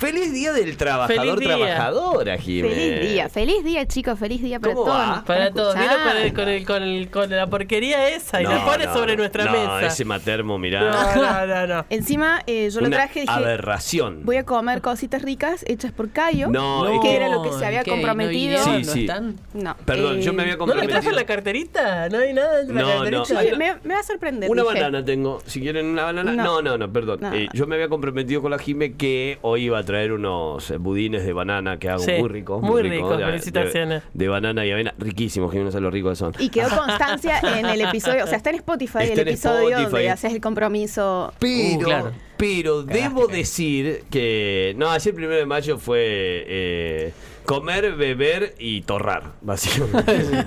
Feliz día del trabajador Feliz día. trabajadora, Jiménez. Feliz día, feliz día, chicos, feliz día para ¿Cómo todos. Para todos. Vino con, el- escuchando. con, el- con, el- con la porquería esa y No, la pone no, sobre no. nuestra no, mesa. ese matermo, mirá. No, no, no, no. Encima, eh, yo lo traje, dije, aberración. voy a comer cositas ricas hechas por Cayo. No, que era lo que se había ¿qué? ¿No comprometido. Sí, ¿No sí. están? No. Perdón, eh, yo me había ¿No le trajo comprometido. la carterita? ¿No hay nada dentro de la No, no. carterita? Me, me va a sorprender. Una dije. banana tengo. Si quieren una banana. No, No. no, no, perdón. No. Eh, yo me había comprometido con la Jime que hoy iba a traer unos eh, budines de banana que hago Sí, muy ricos. muy ricos, de- felicitaciones. De, de banana y avena. Riquísimos, Jimena, sabe lo ricos que son. Y quedó constancia en el episodio, o sea, está en Spotify Está el en episodio Spotify. donde haces el compromiso. Pero, Uh, claro. pero debo decir que. No, ayer el primero de mayo fue eh, comer, beber y torrar, básicamente.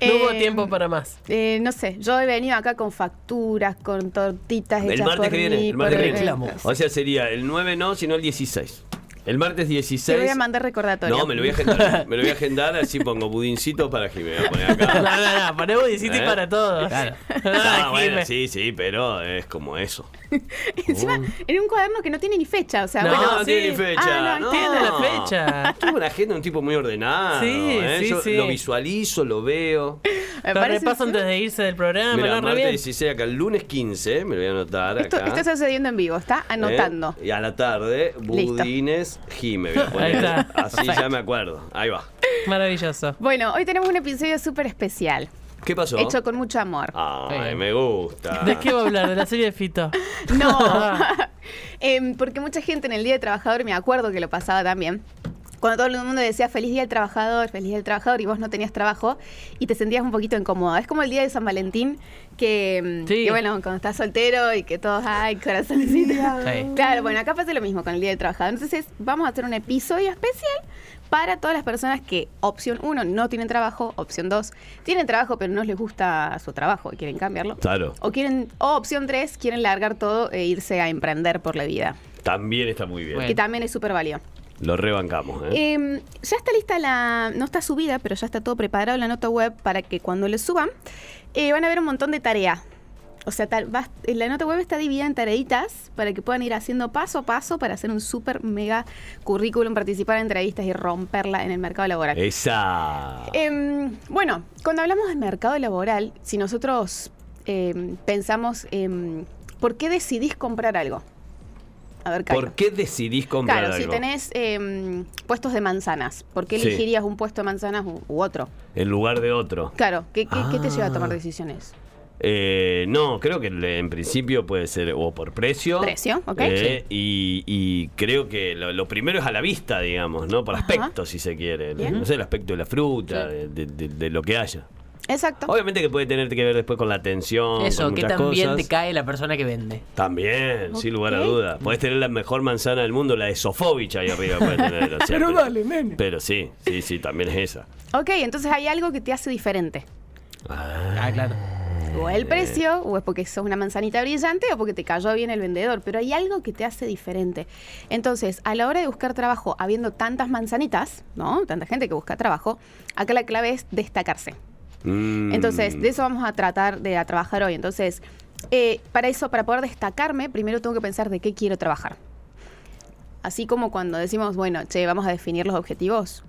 No hubo Eh, tiempo para más. eh, no sé, yo he venido acá con facturas, con tortitas el hechas martes por que viene. mí, El martes que viene. Reclamo. O sea, sería el 9 no, sino el 16. El martes 16. Te voy a mandar recordatorio. No, me lo voy a agendar. me lo voy a agendar, así pongo budincito para voy a poner No, acá. no, no, ponemos 17 ¿Eh? para todos. Claro. Ah, bueno, sí, sí, pero es como eso. Encima, en un cuaderno que no tiene ni fecha, o sea, No, bueno, no sí. tiene ni fecha. Ah, no, no, tiene la fecha. Tuve una agenda, un tipo muy ordenado. Sí, ¿eh? sí, Yo sí. lo visualizo, lo veo. me Lo repaso antes de irse del programa, Mira, martes bien. 16 acá, el lunes 15, me lo voy a anotar Esto, acá. esto está sucediendo en vivo, está anotando. ¿eh? Y a la tarde, Voy a poner. Ahí está. Así ya me acuerdo. Ahí va. Maravilloso. Bueno, hoy tenemos un episodio súper especial, ¿Qué pasó? hecho con mucho amor. Ay, me gusta. ¿De qué va a hablar? ¿De la serie de Fito? No. Em, porque mucha gente en el Día del Trabajador, me acuerdo que lo pasaba también, cuando todo el mundo decía feliz Día del Trabajador, feliz Día del Trabajador, y vos no tenías trabajo, y te sentías un poquito incómoda. Es como el Día de San Valentín, que, Sí. que, bueno, cuando estás soltero y que todos, ay, corazoncito. Sí. Claro, bueno, acá pasa lo mismo con el Día del Trabajador. Entonces, vamos a hacer un episodio especial para todas las personas que, opción 1, no tienen trabajo, opción 2, tienen trabajo pero no les gusta su trabajo y quieren cambiarlo. Claro. O quieren, o opción 3, quieren largar todo e irse a emprender por la vida. También está muy bien. Bueno. Que también es súper válido. Lo rebancamos, ¿eh? Em, ya está lista la. No está subida, pero ya está todo preparado la nota web para que cuando le suban eh, van a ver un montón de tarea. O sea, tal, va- la nota web está dividida en tareitas para que puedan ir haciendo paso a paso para hacer un súper mega currículum, participar en entrevistas y romperla en el mercado laboral. Esa. Em, bueno, cuando hablamos de mercado laboral, si nosotros em, pensamos en por qué decidís comprar algo. A ver, Caio. ¿Por qué decidís comprar Claro, si tenés em, puestos de manzanas, ¿por qué Sí. elegirías un puesto de manzanas u, u otro? En lugar de otro. Claro, ¿qué, qué- qué te lleva a tomar Ah. decisiones? Eh, no, creo que le- en principio puede ser o por precio. Precio, ok. eh, y, y creo que lo, lo primero es a la vista, digamos, ¿no? Por Ajá. aspecto, si se quiere. Bien. No sé, el aspecto de la fruta, de, de- de- de lo que haya. Exacto. Obviamente que puede tener que ver después con la atención. Eso, con que también cosas. te cae la persona que vende. También, sin lugar a duda. Podés tener la mejor manzana del mundo, la de Sofovich ahí arriba. tener, o sea, pero, Pero sí, sí, sí, también es esa. Ok, entonces hay algo que te hace diferente. Ah, claro. O el precio, o es porque sos una manzanita brillante, o porque te cayó bien el vendedor. Pero hay algo que te hace diferente. Entonces, a la hora de buscar trabajo, habiendo tantas manzanitas, ¿no? Tanta gente que busca trabajo, acá la clave es destacarse. Mm. Entonces, de eso vamos a tratar de a trabajar hoy. Entonces, eh, para eso, para poder destacarme, primero tengo que pensar de qué quiero trabajar. Así como cuando decimos, bueno, che, vamos a definir los objetivos.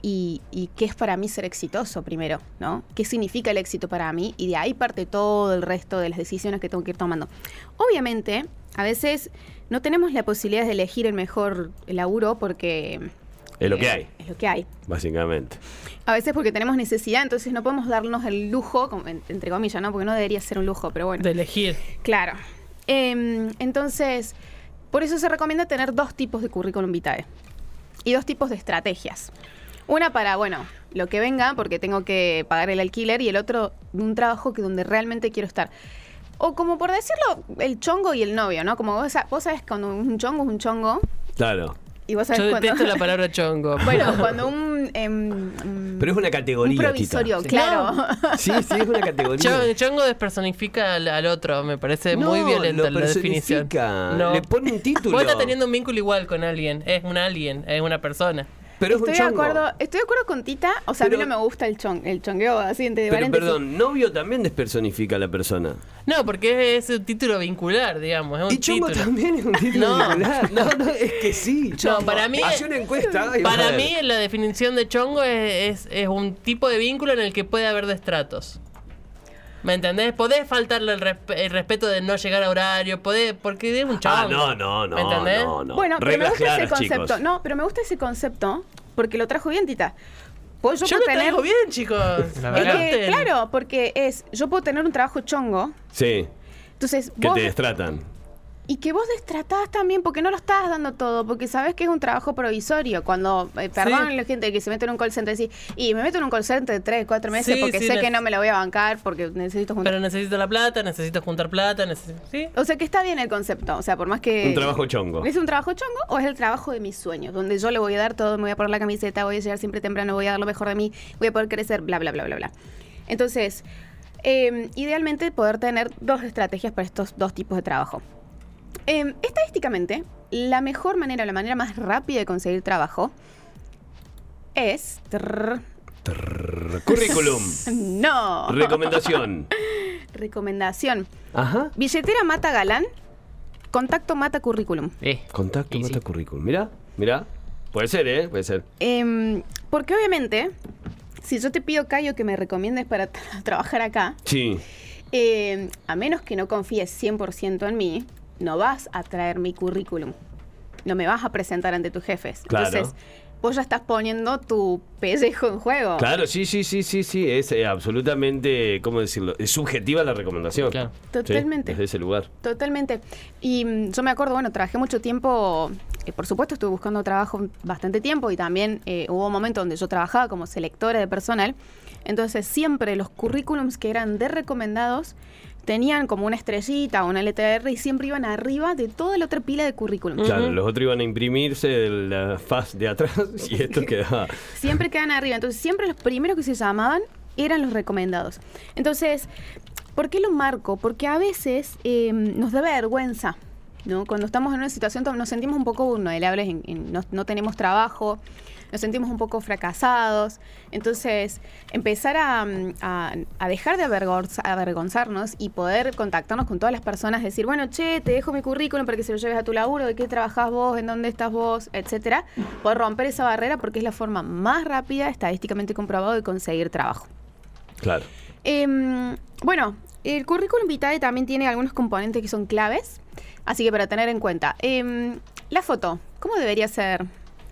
Y, y qué es para mí ser exitoso primero, ¿no? ¿Qué significa el éxito para mí? Y de ahí parte todo el resto de las decisiones que tengo que ir tomando. Obviamente, a veces no tenemos la posibilidad de elegir el mejor laburo porque... Es lo que eh, hay, Es lo que hay. básicamente. A veces porque tenemos necesidad, entonces no podemos darnos el lujo, entre comillas, ¿no? Porque no debería ser un lujo, pero bueno. De elegir. Claro. Em, entonces, por eso se recomienda tener dos tipos de currículum vitae y dos tipos de estrategias. Una para, bueno, lo que venga, porque tengo que pagar el alquiler, y el otro, un trabajo que donde realmente quiero estar. O como por decirlo, el chongo y el novio, ¿no? Como vos, vos sabes cuando un chongo es un chongo, Claro. Y vos sabes Yo cuando... detesto la palabra chongo. bueno, cuando un... mm, Pero es una categoría, un provisorio, Tita. claro. Sí, sí, es una categoría. Chongo, chongo despersonifica al, al otro, me parece muy No, violenta lo la definición. personifica, le pone un título. Vos estás teniendo un vínculo igual con alguien, es un alien, es una persona. Pero es un estoy de chongo. acuerdo, estoy de acuerdo con Tita, o sea, a Pero- mí no me gusta el chong, el chongueo así entre Pero paréntesis. perdón, novio también despersonifica a la persona. No, porque es un título vincular, digamos. Es un Y chongo título. también es un título No. vincular. No, no, es que sí. No, para mí- Hace una encuesta y vas a Para ver. mí, la definición de chongo es, es- es un tipo de vínculo en el que puede haber destratos. ¿Me entendés? Podés faltarle el, resp- el respeto de no llegar a horario, podés, porque es un chongo. Ah, no, no, no. ¿Me entendés? No, no. Bueno, pero me gusta claras, ese concepto. chicos. No, pero me gusta ese concepto porque lo trajo bien Tita. Pues yo, Yo, puedo lo tener traigo bien, chicos. La Es verdad. que, Anoten. claro, porque es, yo puedo tener un trabajo chongo, Sí, entonces que vos, te destratan. Y que vos destratás también, porque no lo estás dando todo, porque sabes que es un trabajo provisorio. Cuando, eh, perdón la gente que se mete en un call center y dice, y me meto en un call center de 3, 4 meses Sí, porque sí, sé que no me lo voy a bancar, porque necesito juntar. Pero necesito la plata, necesito juntar plata, necesito... ¿Sí? o sea que está bien el concepto, o sea, por más que... Un trabajo chongo. ¿Es un trabajo chongo o es el trabajo de mis sueños? Donde yo le voy a dar todo, me voy a poner la camiseta, voy a llegar siempre temprano, voy a dar lo mejor de mí, voy a poder crecer, bla, bla, bla, bla, bla. Entonces, eh, idealmente poder tener dos estrategias para estos dos tipos de trabajo. Eh, estadísticamente, la mejor manera, la manera más rápida de conseguir trabajo es... trrr, Trrr, Currículum. no. Recomendación. Recomendación. Ajá. Billetera mata galán, contacto mata currículum. Eh, Contacto y mata sí. currículum. Mira, mira. Puede ser, ¿eh? Puede ser. Em, porque obviamente, si yo te pido, Cayo, que me recomiendes para tra- trabajar acá, Sí. em, a menos que no confíes 100% en mí, no vas a traer mi currículum. No me vas a presentar ante tus jefes. Claro. Entonces, vos ya estás poniendo tu pellejo en juego. Claro, sí, sí, sí, sí, sí. Es eh, absolutamente, ¿cómo decirlo? Es subjetiva la recomendación. Claro. Sí, Totalmente. desde ese lugar. Totalmente. Y mm, yo me acuerdo, bueno, trabajé mucho tiempo, eh, por supuesto estuve buscando trabajo bastante tiempo y también eh, hubo un momento donde yo trabajaba como selectora de personal. Entonces siempre los currículums que eran de recomendados tenían como una estrellita o una letra R y siempre iban arriba de toda la otra pila de currículum. Claro, los otros iban a imprimirse de la faz de atrás y esto quedaba. Siempre quedan arriba. Entonces, siempre los primeros que se llamaban eran los recomendados. Entonces, ¿por qué lo marco? Porque a veces eh, nos da vergüenza, ¿no? Cuando estamos en una situación, nos sentimos un poco vulnerables, en, en- no, no tenemos trabajo, nos sentimos un poco fracasados. Entonces, empezar a, a- a dejar de avergonza- avergonzarnos y poder contactarnos con todas las personas, decir, bueno, che, te dejo mi currículum para que se lo lleves a tu laburo, de qué trabajás vos, en dónde estás vos, etcétera. Poder romper esa barrera porque es la forma más rápida, estadísticamente comprobado, de conseguir trabajo. Claro. Em, bueno, el currículum vitae también tiene algunos componentes que son claves, así que para tener en cuenta. Em, la foto, ¿cómo debería ser?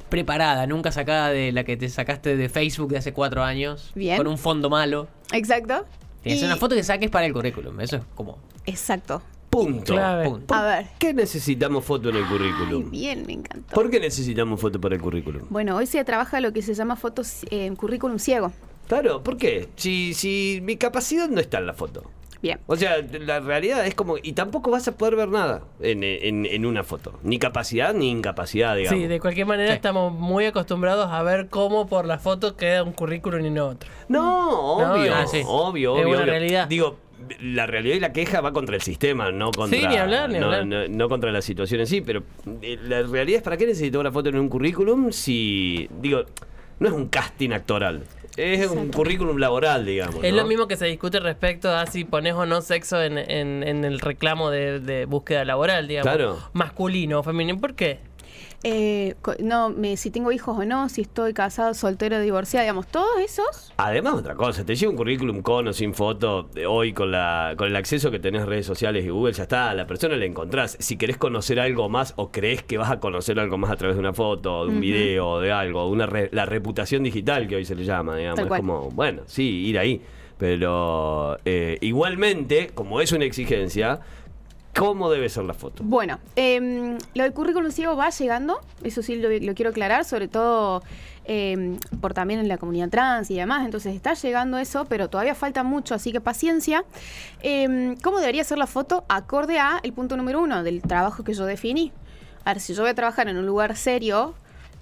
Preparada, nunca sacada de la que te sacaste de Facebook de hace cuatro años. Bien. Con un fondo malo. Exacto. Tienes Y- una foto que saques para el currículum. Eso es como. Exacto. Punto. Clave. punto. A ver. ¿Qué necesitamos foto en el Ay, currículum? bien, me encantó. ¿Por qué necesitamos foto para el currículum? Bueno, hoy se trabaja lo que se llama fotos eh, currículum ciego. Claro, ¿por qué? Si, si mi capacidad no está en la foto. Bien. O sea, la realidad es como. Y tampoco vas a poder ver nada en, en- en una foto. Ni capacidad ni incapacidad, digamos. Sí, de cualquier manera Sí. estamos muy acostumbrados a ver cómo por la foto queda un currículum y no otro. No, obvio. ah, sí. Obvio, Es obvio. una obvio. realidad. Digo, la realidad y la queja va contra el sistema, no contra. Sí, ni hablar, ni no, hablar. no- no contra la situación en sí, pero eh, la realidad es: ¿para qué necesito una foto en un currículum si. Digo, no es un casting actoral. Es un currículum laboral, digamos. Es ¿no? lo mismo que se discute respecto a si pones o no sexo en, en- en el reclamo de, de búsqueda laboral, digamos. Claro. Masculino o femenino. ¿Por qué? Eh, no, me- si tengo hijos o no, si estoy casado, soltero, divorciado, digamos, todos esos. Además, otra cosa, te llega un currículum con o sin foto, eh, hoy con la con el acceso que tenés a redes sociales y Google, ya está, a la persona la encontrás. Si querés conocer algo más o crees que vas a conocer algo más a través de una foto, de un Ujú. video, o de algo, de una re- la reputación digital que hoy se le llama, digamos. Es como, bueno, sí, ir ahí. Pero eh, igualmente, como es una exigencia, ¿cómo debe ser la foto? Bueno, em, lo del currículum ciego va llegando, eso sí lo, lo quiero aclarar, sobre todo em, por también en la comunidad trans y demás, entonces está llegando eso, pero todavía falta mucho, así que paciencia. Em, ¿Cómo debería ser la foto? Acorde a el punto número uno del trabajo que yo definí. A ver, si yo voy a trabajar en un lugar serio,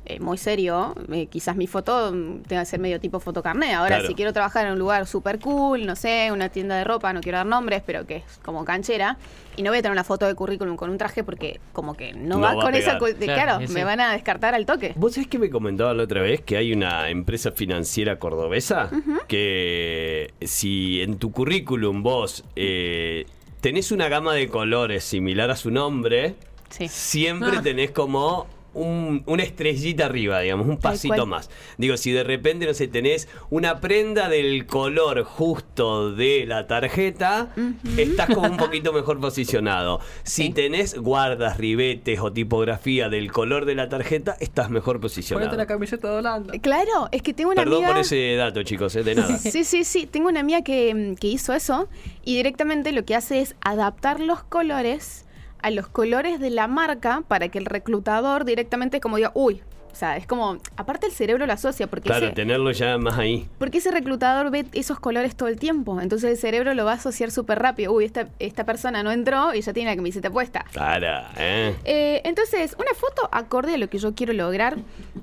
eh, muy serio, eh, quizás mi foto tenga que ser medio tipo fotocarné. Ahora, Claro. si quiero trabajar en un lugar súper cool, no sé, una tienda de ropa, no quiero dar nombres, pero que es como canchera, y no voy a tener una foto de currículum con un traje porque como que no, No va, con esa... Claro, claro, ese. me van a descartar al toque. ¿Vos sabés que me comentaban la otra vez que hay una empresa financiera cordobesa que si en tu currículum vos eh, tenés una gama de colores similar a su nombre, Sí. siempre Ah. tenés como un- una estrellita arriba, digamos, un pasito más. Digo, si de repente, no sé, tenés una prenda del color justo de la tarjeta, estás como un poquito mejor posicionado. Si Sí. tenés guardas, ribetes o tipografía del color de la tarjeta, estás mejor posicionado. Ponete la camiseta de Holanda. Eh, Claro, es que tengo una Perdón amiga... por ese dato, chicos, eh, de nada. Sí, sí, sí. Tengo una amiga que, mm, que hizo eso y directamente lo que hace es adaptar los colores a los colores de la marca para que el reclutador directamente como diga, uy, o sea, es como, aparte el cerebro lo asocia porque, Claro, ese, tenerlo ya más ahí. porque ese reclutador ve esos colores todo el tiempo, entonces el cerebro lo va a asociar súper rápido, uy, esta, esta persona no entró y ya tiene la camiseta puesta. Claro, ¿eh? Eh, entonces, una foto acorde a lo que yo quiero lograr.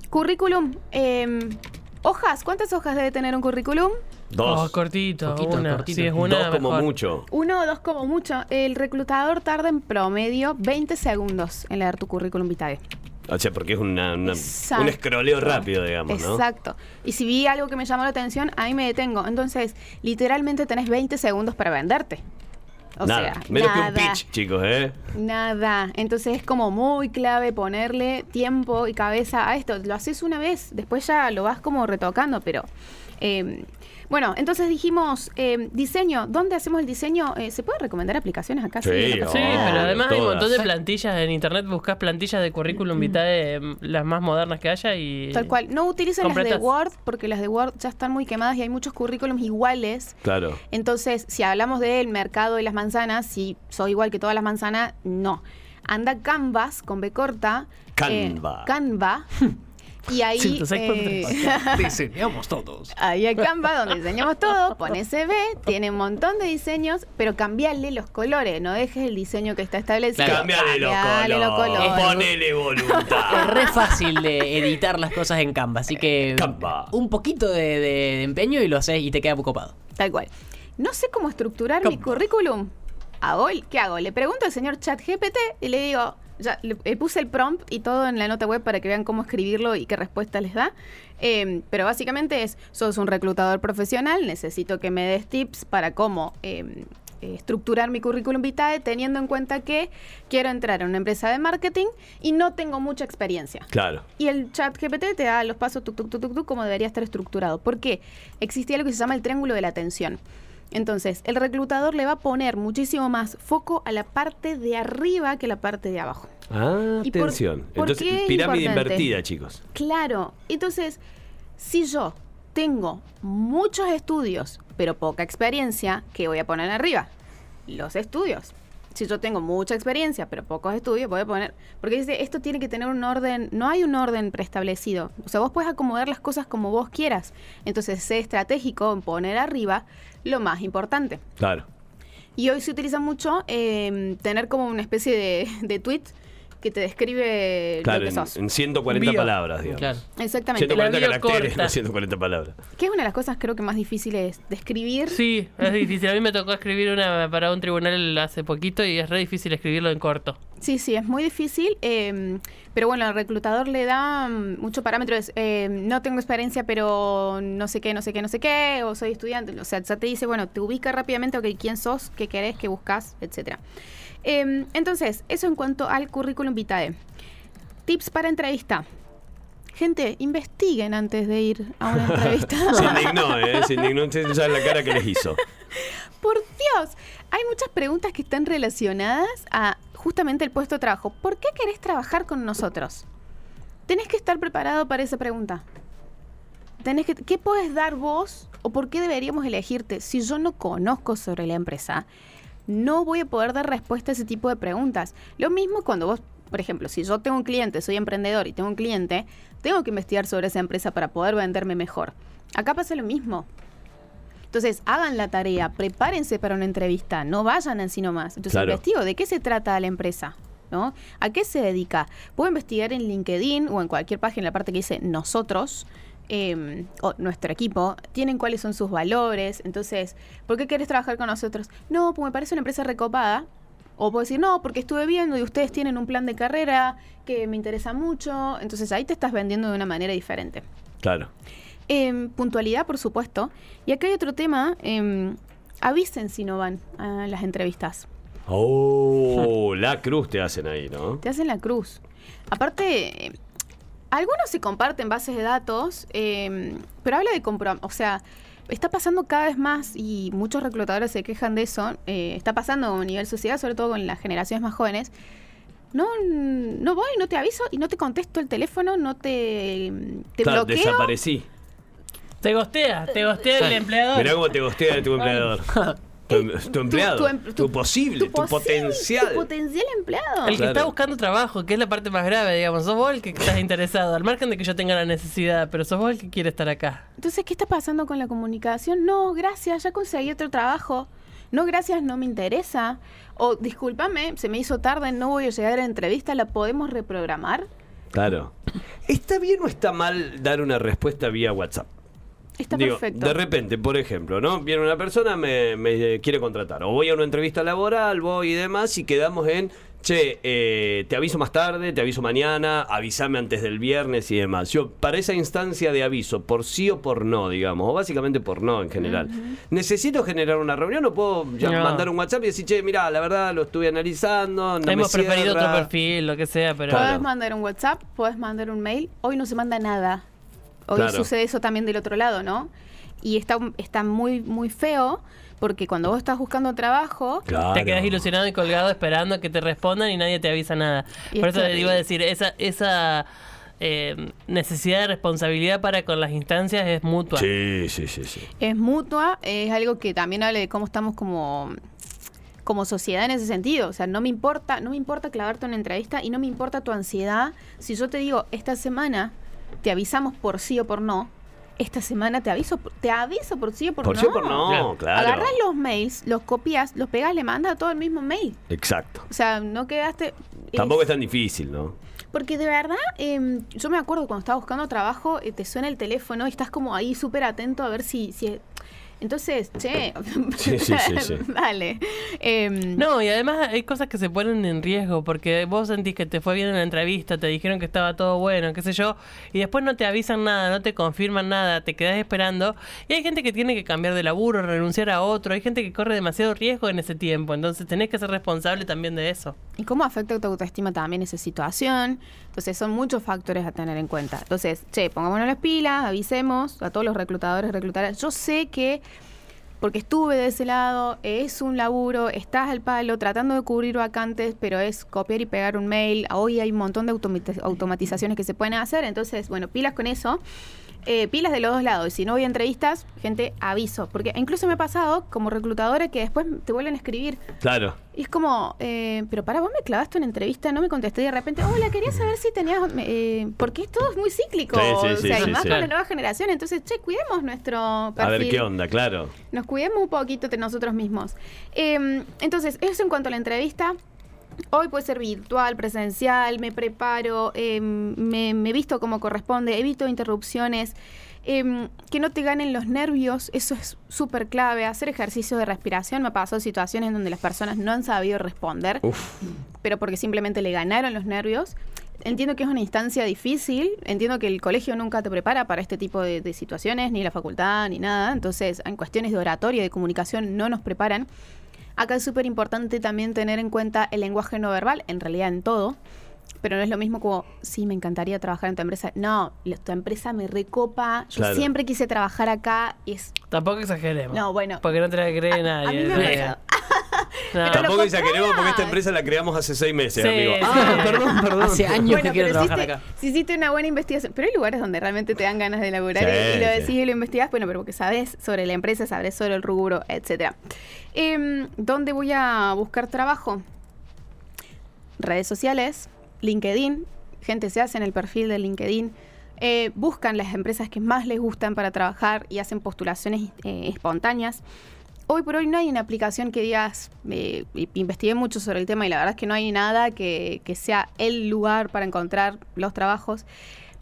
Currículum. eh, hojas, ¿cuántas hojas debe tener un currículum? Dos. Oh, cortito, Poquito, una. cortito. Si es una, Dos como mejor. mucho. Uno o dos como mucho. El reclutador tarda en promedio 20 segundos en leer tu currículum vitae. O sea, porque es una, una- Exacto. un escroleo rápido, digamos, ¿no? Exacto. Y si vi algo que me llamó la atención, ahí me detengo. Entonces, literalmente tenés 20 segundos para venderte. O nada, sea, menos que nada. un pitch, chicos, ¿eh? Nada. Entonces es como muy clave ponerle tiempo y cabeza a esto. Lo haces una vez, después ya lo vas como retocando, pero... eh, bueno, entonces dijimos, eh, diseño, ¿dónde hacemos el diseño? Eh, ¿Se puede recomendar aplicaciones acá? Sí, Sí, Oh, pero además hay un montón de plantillas en internet. Buscas plantillas de currículum vitae, mm, las más modernas que haya y. Tal cual. No utilicen las de Completas. Word porque las de Word ya están muy quemadas y hay muchos currículums iguales. Claro. Entonces, si hablamos del mercado de las manzanas, si soy igual que todas las manzanas, no. Anda Canvas con B corta. eh, Canva. Y ahí. 106.3. eh, Diseñamos todos. Ahí hay Canva donde diseñamos todo, pones B, tiene un montón de diseños, pero cambiale los colores, no dejes el diseño que está establecido. Claro. Cambiale los Cambiale los colores. colores. Ponele Es voluntad. re fácil de editar las cosas en Canva, así que Canva. un poquito de, de- de empeño y lo haces y te queda copado. Tal cual. No sé cómo estructurar mi currículum. Hago ¿Qué hago? Le pregunto al señor ChatGPT y le digo, ya le, le puse el prompt y todo en la nota web para que vean cómo escribirlo y qué respuesta les da. Eh, pero básicamente es, sos un reclutador profesional, necesito que me des tips para cómo eh, eh, estructurar mi currículum vitae teniendo en cuenta que quiero entrar a una empresa de marketing y no tengo mucha experiencia. Claro. Y el chat GPT te da los pasos tuk, tuk, tuk, como debería estar estructurado. ¿Por qué? Existía lo que se llama el triángulo de la atención. Entonces, el reclutador le va a poner muchísimo más foco a la parte de arriba que la parte de abajo. Ah, ¿Y por- atención. por Entonces, pirámide importante? invertida, chicos. Claro. Entonces, si yo tengo muchos estudios, pero poca experiencia, ¿qué voy a poner arriba? Los estudios. Si yo tengo mucha experiencia, pero pocos estudios, voy a poner... Porque dice, esto tiene que tener un orden... No hay un orden preestablecido. O sea, vos puedes acomodar las cosas como vos quieras. Entonces, sé estratégico en poner arriba lo más importante. Claro. Y hoy se utiliza mucho eh, tener como una especie de, de tweet que te describe Claro, lo que en, sos. en 140 Bio. palabras, digamos. Claro. Exactamente. 140 bio caracteres, corta. no 140 palabras. Que es una de las cosas creo que más difíciles de escribir. Sí, es difícil. A mí me tocó escribir una para un tribunal hace poquito y es re difícil escribirlo en corto. Sí, sí, es muy difícil. eh, pero bueno, el reclutador le da mm, mucho parámetro. Es, eh, no tengo experiencia, pero no sé qué, no sé qué, no sé qué, o soy estudiante. O sea, ya te dice, bueno, te ubica rápidamente, ok, quién sos, qué querés, qué buscas, etcétera. Eh, entonces, eso en cuanto al currículum vitae. Tips para entrevista. Gente, investiguen antes de ir a una entrevista. Se indignó, ¿eh? Se indignó. Saben la cara que les hizo. Por Dios, hay muchas preguntas que están relacionadas a justamente el puesto de trabajo. ¿Por qué querés trabajar con nosotros? Tenés que estar preparado para esa pregunta. Tenés que, ¿Qué puedes dar vos o por qué deberíamos elegirte? Si yo no conozco sobre la empresa, no voy a poder dar respuesta a ese tipo de preguntas. Lo mismo cuando vos, por ejemplo, si yo tengo un cliente, soy emprendedor y tengo un cliente, tengo que investigar sobre esa empresa para poder venderme mejor. Acá pasa lo mismo. Entonces, hagan la tarea, prepárense para una entrevista, no vayan así nomás. Entonces, Claro. investigo, ¿de qué se trata la empresa? ¿no? ¿A qué se dedica? Puedo investigar en LinkedIn o en cualquier página, en la parte que dice nosotros, eh, o nuestro equipo, tienen cuáles son sus valores. Entonces, ¿por qué quieres trabajar con nosotros? No, pues me parece una empresa recopada. O puedo decir, no, porque estuve viendo y ustedes tienen un plan de carrera que me interesa mucho. Entonces ahí te estás vendiendo de una manera diferente. Claro. Em, puntualidad, por supuesto. Y acá hay otro tema. em, avisen si no van a las entrevistas. Oh, la cruz te hacen ahí, ¿no? Te hacen la cruz. Aparte, algunos se comparten bases de datos, em, pero habla de compromiso. O sea, está pasando cada vez más y muchos reclutadores se quejan de eso. eh, está pasando a nivel sociedad, sobre todo con las generaciones más jóvenes. No, no voy, no te aviso y no te contesto el teléfono, no te, te Claro, bloqueo. desaparecí. Te gostea, te gostea el empleador. Mirá cómo te gostea de tu empleador. Tu, tu empleado. Tu, em- tu- posible, tu, posible- potencial. Tu potencial empleado. El que Claro. está buscando trabajo, que es la parte más grave, digamos. Sos vos el que estás interesado, al margen de que yo tenga la necesidad, pero sos vos el que quiere estar acá. Entonces, ¿qué está pasando con la comunicación? No, gracias, ya conseguí otro trabajo. No, gracias, no me interesa. O, discúlpame, se me hizo tarde, no voy a llegar a la entrevista, ¿la podemos reprogramar? Claro. ¿Está bien o está mal dar una respuesta vía WhatsApp? Está Digo, perfecto. De repente, por ejemplo, ¿no? Viene una persona, me, me quiere contratar. O voy a una entrevista laboral, voy y demás, y quedamos en, che, eh, te aviso más tarde, te aviso mañana, avísame antes del viernes y demás. Yo, para esa instancia de aviso, por sí o por no, digamos, o básicamente por no en general, ¿necesito generar una reunión o puedo ya No. mandar un WhatsApp y decir, che, mira, la verdad lo estuve analizando, no me Hemos preferido cierra"? otro perfil, lo que sea, pero. Claro. Puedes mandar un WhatsApp, puedes mandar un mail. Hoy no se manda nada. Hoy Claro. sucede eso también del otro lado, ¿no? Y está, está muy, muy feo porque cuando vos estás buscando trabajo, Claro. Te quedas ilusionado y colgado esperando a que te respondan y nadie te avisa nada. Y Por es eso le iba a decir, esa, esa eh, necesidad de responsabilidad para con las instancias es mutua. Sí, sí, sí, sí. es mutua, es algo que también habla de cómo estamos como como sociedad en ese sentido, o sea, no me importa, no me importa clavarte una entrevista y no me importa tu ansiedad. Si yo te digo, esta semana te avisamos por sí o por no, esta semana te aviso, por- te aviso por sí o por, Por no. sí o por no, claro. Agarras los mails, los copias, los pegas, le mandas a todo el mismo mail. Exacto. O sea, no quedaste... Tampoco es- es tan difícil, ¿no? porque de verdad, em, yo me acuerdo cuando estaba buscando trabajo, eh, te suena el teléfono y estás como ahí súper atento a ver si... si entonces, che, Sí, sí, sí, sí. dale. Em, No, y además hay cosas que se ponen en riesgo porque vos sentís que te fue bien en la entrevista, te dijeron que estaba todo bueno, qué sé yo, y después no te avisan nada, no te confirman nada, te quedás esperando. Y hay gente que tiene que cambiar de laburo, renunciar a otro, hay gente que corre demasiado riesgo en ese tiempo, entonces tenés que ser responsable también de eso. ¿Y cómo afecta tu autoestima también esa situación? Entonces, son muchos factores a tener en cuenta. Entonces, che, pongámonos las pilas, avisemos a todos los reclutadores, reclutadoras. Yo sé que, porque estuve de ese lado, es un laburo, estás al palo tratando de cubrir vacantes, pero es copiar y pegar un mail. Hoy hay un montón de automatiz- automatizaciones que se pueden hacer. Entonces, bueno, pilas con eso. Eh, pilas de los dos lados. Y si no voy a entrevistas, gente, aviso. Porque incluso me ha pasado como reclutadora que después te vuelven a escribir. Claro. Y es como, eh, pero para vos me clavaste una entrevista, no me contesté y de repente, hola, quería saber si tenías, eh, porque todo es muy cíclico, Sí, sí, o sí, sea, y sí, más sí. con la nueva generación, entonces, che, cuidemos nuestro perfil. A ver qué onda, claro. Nos cuidemos un poquito de nosotros mismos. Eh, entonces, eso en cuanto a la entrevista. Hoy puede ser virtual, presencial, me preparo, eh, me, me visto como corresponde, evito interrupciones, eh, que no te ganen los nervios, eso es súper clave. Hacer ejercicio de respiración, me ha pasado situaciones en donde las personas no han sabido responder, Uf. pero porque simplemente le ganaron los nervios. Entiendo que es una instancia difícil, entiendo que el colegio nunca te prepara para este tipo de, de situaciones, ni la facultad, ni nada. Entonces, en cuestiones de oratoria, de comunicación, no nos preparan. Acá es súper importante también tener en cuenta el lenguaje no verbal, en realidad en todo. Pero no es lo mismo como, sí, me encantaría trabajar en tu empresa. No, tu empresa me recopa. Yo Claro. siempre quise trabajar acá. y Es, Tampoco exageremos. No, bueno. Porque no te la cree a mí nadie. me ha pasado. No. Tampoco lo exageremos porque esta empresa la creamos hace seis meses, Sí, amigo. Ah, perdón, perdón. Hace años Bueno, que quiero pero trabajar hiciste, acá. si hiciste una buena investigación, pero hay lugares donde realmente te dan ganas de laburar Sí, y, y lo sí. decís y lo investigás, bueno, pero porque sabes sobre la empresa, sabes sobre el rubro, etcétera. Em, ¿Dónde voy a buscar trabajo? Redes sociales, LinkedIn, gente se hace en el perfil de LinkedIn, eh, buscan las empresas que más les gustan para trabajar y hacen postulaciones eh, espontáneas. Hoy por hoy no hay una aplicación que digas, eh, investigué mucho sobre el tema y la verdad es que no hay nada que, que sea el lugar para encontrar los trabajos.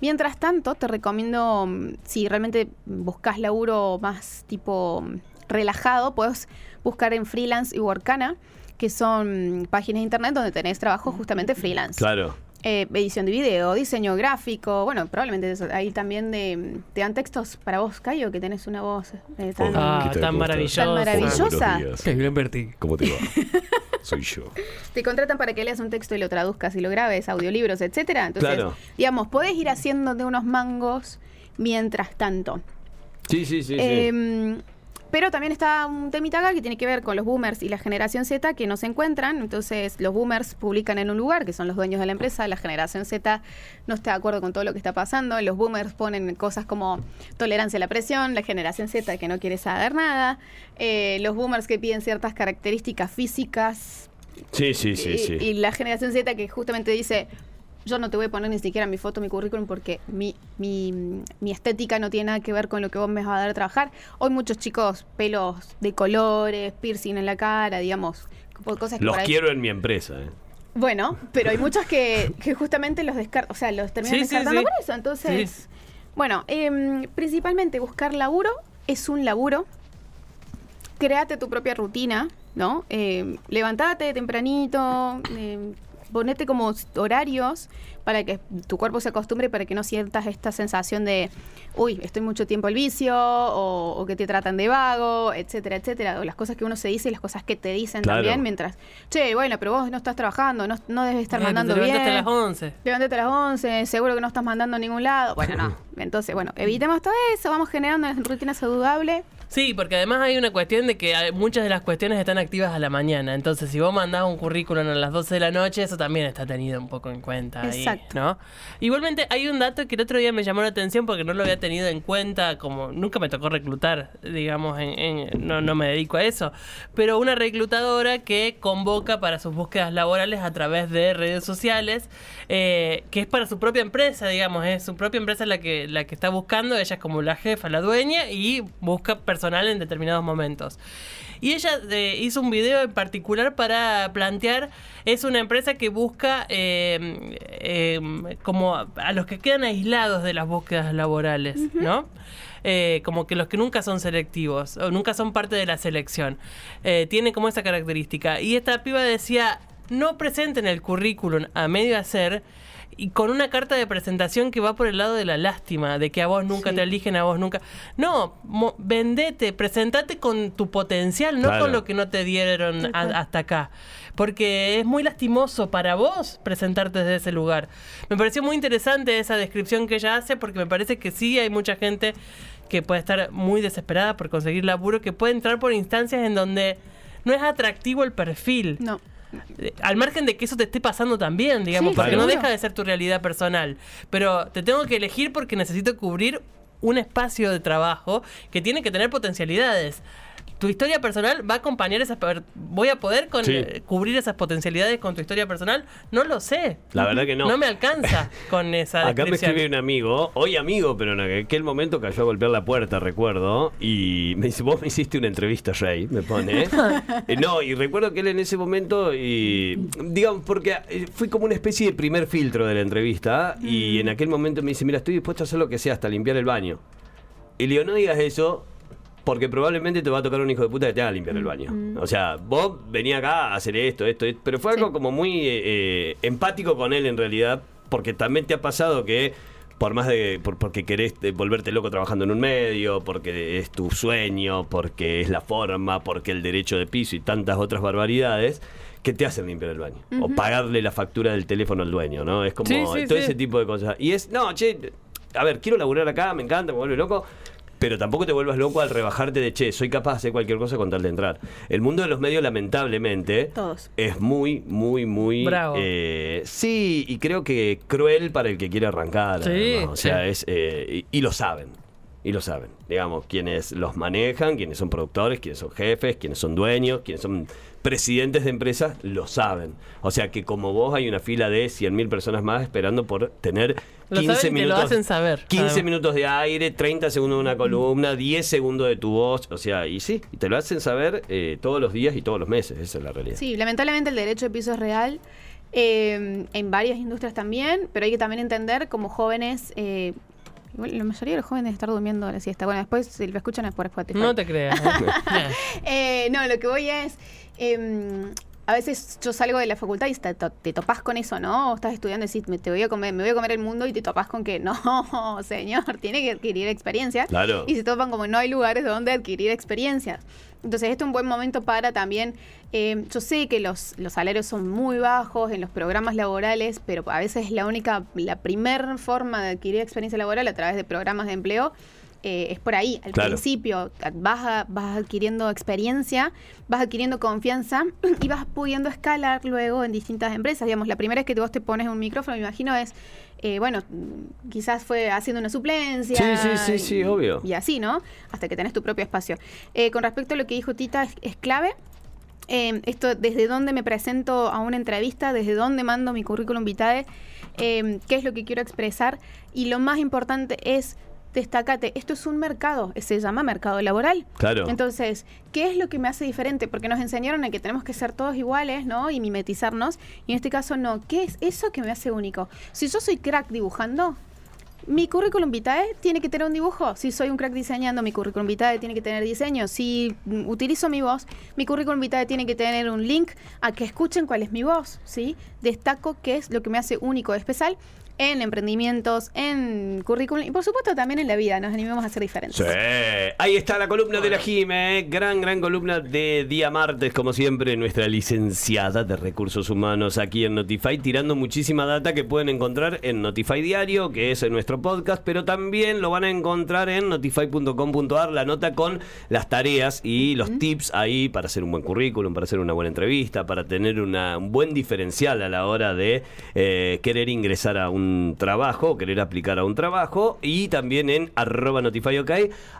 Mientras tanto, te recomiendo, mm, si realmente buscas laburo más tipo mm, relajado, puedes buscar en Freelance y Workana, que son mm, páginas de internet donde tenés trabajo justamente freelance. Claro. Eh, edición de video, diseño gráfico, bueno, probablemente eso. ahí también de, te dan textos para vos, Cayo, que tenés una voz eh, tan, Ah, tan maravillosa. Tan maravillosa. Lo invertí. ¿Cómo te va? Soy yo. te contratan para que leas un texto y lo traduzcas y lo grabes, audiolibros, etcétera. Entonces, Claro. digamos, podés ir haciendo de unos mangos mientras tanto. Sí, sí, sí. sí. Pero también está un temita acá que tiene que ver con los boomers y la generación Z que no se encuentran. Entonces, los boomers publican en un lugar, que son los dueños de la empresa. La generación Z no está de acuerdo con todo lo que está pasando. Los boomers ponen cosas como tolerancia a la presión. La generación Z que no quiere saber nada. eh, los boomers que piden ciertas características físicas. Sí, sí, sí, y, sí. y la generación Z que justamente dice. Yo no te voy a poner ni siquiera mi foto, mi currículum, porque mi, mi, mi estética no tiene nada que ver con lo que vos me vas a dar a trabajar. Hoy muchos chicos, pelos de colores, piercing en la cara, digamos, co- cosas que Los ahí- quiero en mi empresa. ¿eh? Bueno, pero hay muchos que, que justamente los descartan, o sea, los terminan Sí, descartando sí. por eso. Entonces, bueno, em, principalmente buscar laburo es un laburo. Créate tu propia rutina, ¿no? Em, levantate tempranito, em, ponete como horarios para que tu cuerpo se acostumbre para que no sientas esta sensación de, uy, estoy mucho tiempo al vicio, o, o que te tratan de vago, etcétera, etcétera. O las cosas que uno se dice y las cosas que te dicen Claro. también mientras, che, bueno, pero vos no estás trabajando, no, no debes estar Eh, mandando te bien. levantaste a las 11. Levántate a las 11, seguro que no estás mandando a ningún lado. Bueno, no. Entonces, bueno, evitemos todo eso, vamos generando una rutina saludable. Sí, porque además hay una cuestión de que hay- muchas de las cuestiones están activas a la mañana. Entonces, si vos mandás un currículum a las 12 de la noche, eso también está tenido un poco en cuenta. ahí, Exacto. ¿no? Igualmente, hay un dato que el otro día me llamó la atención porque no lo había tenido en cuenta, como nunca me tocó reclutar, digamos, en, en- no, no me dedico a eso. Pero una reclutadora que convoca para sus búsquedas laborales a través de redes sociales, eh, que es para su propia empresa, digamos, es su propia empresa la que, la que está buscando, ella es como la jefa, la dueña, y busca personal en determinados momentos. Y ella eh, hizo un video en particular para plantear, es una empresa que busca eh, eh, como a los que quedan aislados de las búsquedas laborales, ¿no? Eh, como que los que nunca son selectivos o nunca son parte de la selección. Eh, tiene como esa característica. Y esta piba decía, no presenten el currículum a medio hacer y con una carta de presentación que va por el lado de la lástima, de que a vos nunca Sí. te eligen, a vos nunca. No, mo- vendete, presentate con tu potencial, no Claro. con lo que no te dieron hasta acá. Porque es muy lastimoso para vos presentarte desde ese lugar. Me pareció muy interesante esa descripción que ella hace, porque me parece que sí hay mucha gente que puede estar muy desesperada por conseguir laburo, que puede entrar por instancias en donde no es atractivo el perfil. No. Al margen de que eso te esté pasando también, digamos, Sí, porque no deja de ser tu realidad personal. Pero te tengo que elegir porque necesito cubrir un espacio de trabajo que tiene que tener potencialidades. Tu historia personal va a acompañar esas... ¿Voy a poder con- Sí. eh, cubrir esas potencialidades con tu historia personal? No lo sé. La verdad que no. No me alcanza con esa Acá me escribe un amigo, hoy amigo, pero en aquel momento cayó a golpear la puerta, recuerdo, y me dice, vos me hiciste una entrevista, Rey, me pone. Eh, no, y recuerdo que él en ese momento, y, digamos, porque eh, fui como una especie de primer filtro de la entrevista, y en aquel momento me dice, mira, estoy dispuesto a hacer lo que sea, hasta limpiar el baño. Y le digo, no digas eso, porque probablemente te va a tocar un hijo de puta que te haga limpiar el baño. O sea, vos venía acá a hacer esto, esto, esto, pero fue algo Sí. como muy eh, eh, empático con él en realidad, porque también te ha pasado que por más de por- porque querés eh, volverte loco trabajando en un medio, porque es tu sueño, porque es la forma, porque el derecho de piso y tantas otras barbaridades que te hacen limpiar el baño o pagarle la factura del teléfono al dueño, ¿no? Es como Sí, sí, todo sí. ese tipo de cosas. Y es, no, che, a ver, quiero laburar acá, me encanta, me vuelve loco. Pero tampoco te vuelvas loco al rebajarte de, che, soy capaz de hacer cualquier cosa con tal de entrar. El mundo de los medios, lamentablemente, Todos. es muy, muy, muy... Bravo. eh, sí, y creo que cruel para el que quiere arrancar. Sí. O sea, sí. es... eh, y, y lo saben. Y lo saben. Digamos, quienes los manejan, quienes son productores, quienes son jefes, quienes son dueños, quienes son presidentes de empresas, lo saben. O sea que como vos hay una fila de 100.000 personas más esperando por tener Lo 15 saben y te minutos. lo hacen saber, 15 además. minutos de aire, 30 segundos de una columna, 10 segundos de tu voz. O sea, y sí, y te lo hacen saber eh, todos los días y todos los meses. Esa es la realidad. Sí, lamentablemente el derecho de piso es real eh, en varias industrias también, pero hay que también entender como jóvenes, eh, la mayoría de los jóvenes están durmiendo a la siesta. Bueno, después si lo escuchan es por Spotify. No te creas. ¿eh? Eh, no, lo que voy es. em, a veces yo salgo de la facultad y te, to- te topás con eso, ¿no? O estás estudiando y decís, me, te voy a comer, me voy a comer el mundo y te topás con que no, señor, tiene que adquirir experiencia. Claro. Y se topan como no hay lugares donde adquirir experiencia. Entonces, este es un buen momento para también. eh, yo sé que los, los salarios son muy bajos en los programas laborales, pero a veces es la única, la primer forma de adquirir experiencia laboral a través de programas de empleo. Eh, es por ahí, al Claro. principio vas, a- vas adquiriendo experiencia, vas adquiriendo confianza y vas pudiendo escalar luego en distintas empresas. Digamos, la primera vez que vos te pones un micrófono, me imagino, es, eh, bueno, quizás fue haciendo una suplencia. Sí, sí, sí, sí, y- obvio. Y así, ¿no? Hasta que tenés tu propio espacio. Eh, con respecto a lo que dijo Tita, es, es clave. Eh, esto, desde dónde me presento a una entrevista, desde dónde mando mi currículum vitae, eh, qué es lo que quiero expresar. Y lo más importante es destacate, esto es un mercado, se llama mercado laboral. Claro. Entonces, ¿qué es lo que me hace diferente? Porque nos enseñaron a que tenemos que ser todos iguales, ¿no? Y mimetizarnos. Y en este caso no. ¿Qué es eso que me hace único? Si yo soy crack dibujando, mi currículum vitae tiene que tener un dibujo. Si soy un crack diseñando, mi currículum vitae tiene que tener diseño. Si utilizo mi voz, mi currículum vitae tiene que tener un link a que escuchen cuál es mi voz, ¿sí? Destaco qué es lo que me hace único, especial en emprendimientos, en currículum y por supuesto también en la vida. Nos animemos a ser diferentes. Sí, ahí está la columna de la Jime, gran, gran columna de día martes, como siempre, nuestra licenciada de recursos humanos aquí en Notify, tirando muchísima data que pueden encontrar en Notify Diario, que es en nuestro podcast, pero también lo van a encontrar en notify.com.ar, la nota con las tareas y los tips ahí para hacer un buen currículum, para hacer una buena entrevista, para tener una- un buen diferencial a la hora de eh, querer ingresar a un trabajo, querer aplicar a un trabajo, y también en arroba notifyok,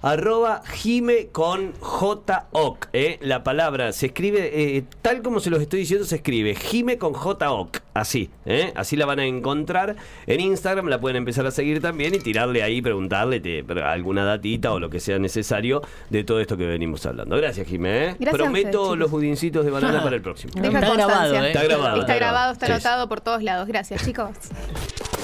arroba jime con JOC. ¿eh? La palabra se escribe, eh, tal como se los estoy diciendo, se escribe jime con JOC. Así, ¿eh? así la van a encontrar. En Instagram la pueden empezar a seguir también y tirarle ahí, preguntarle te- alguna datita o lo que sea necesario de todo esto que venimos hablando. Gracias, Jime. ¿eh? Gracias Prometo los budincitos de banana para el próximo. Deja Está grabado, ¿eh? Está grabado. Está grabado, está Sí. anotado por todos lados. Gracias, chicos.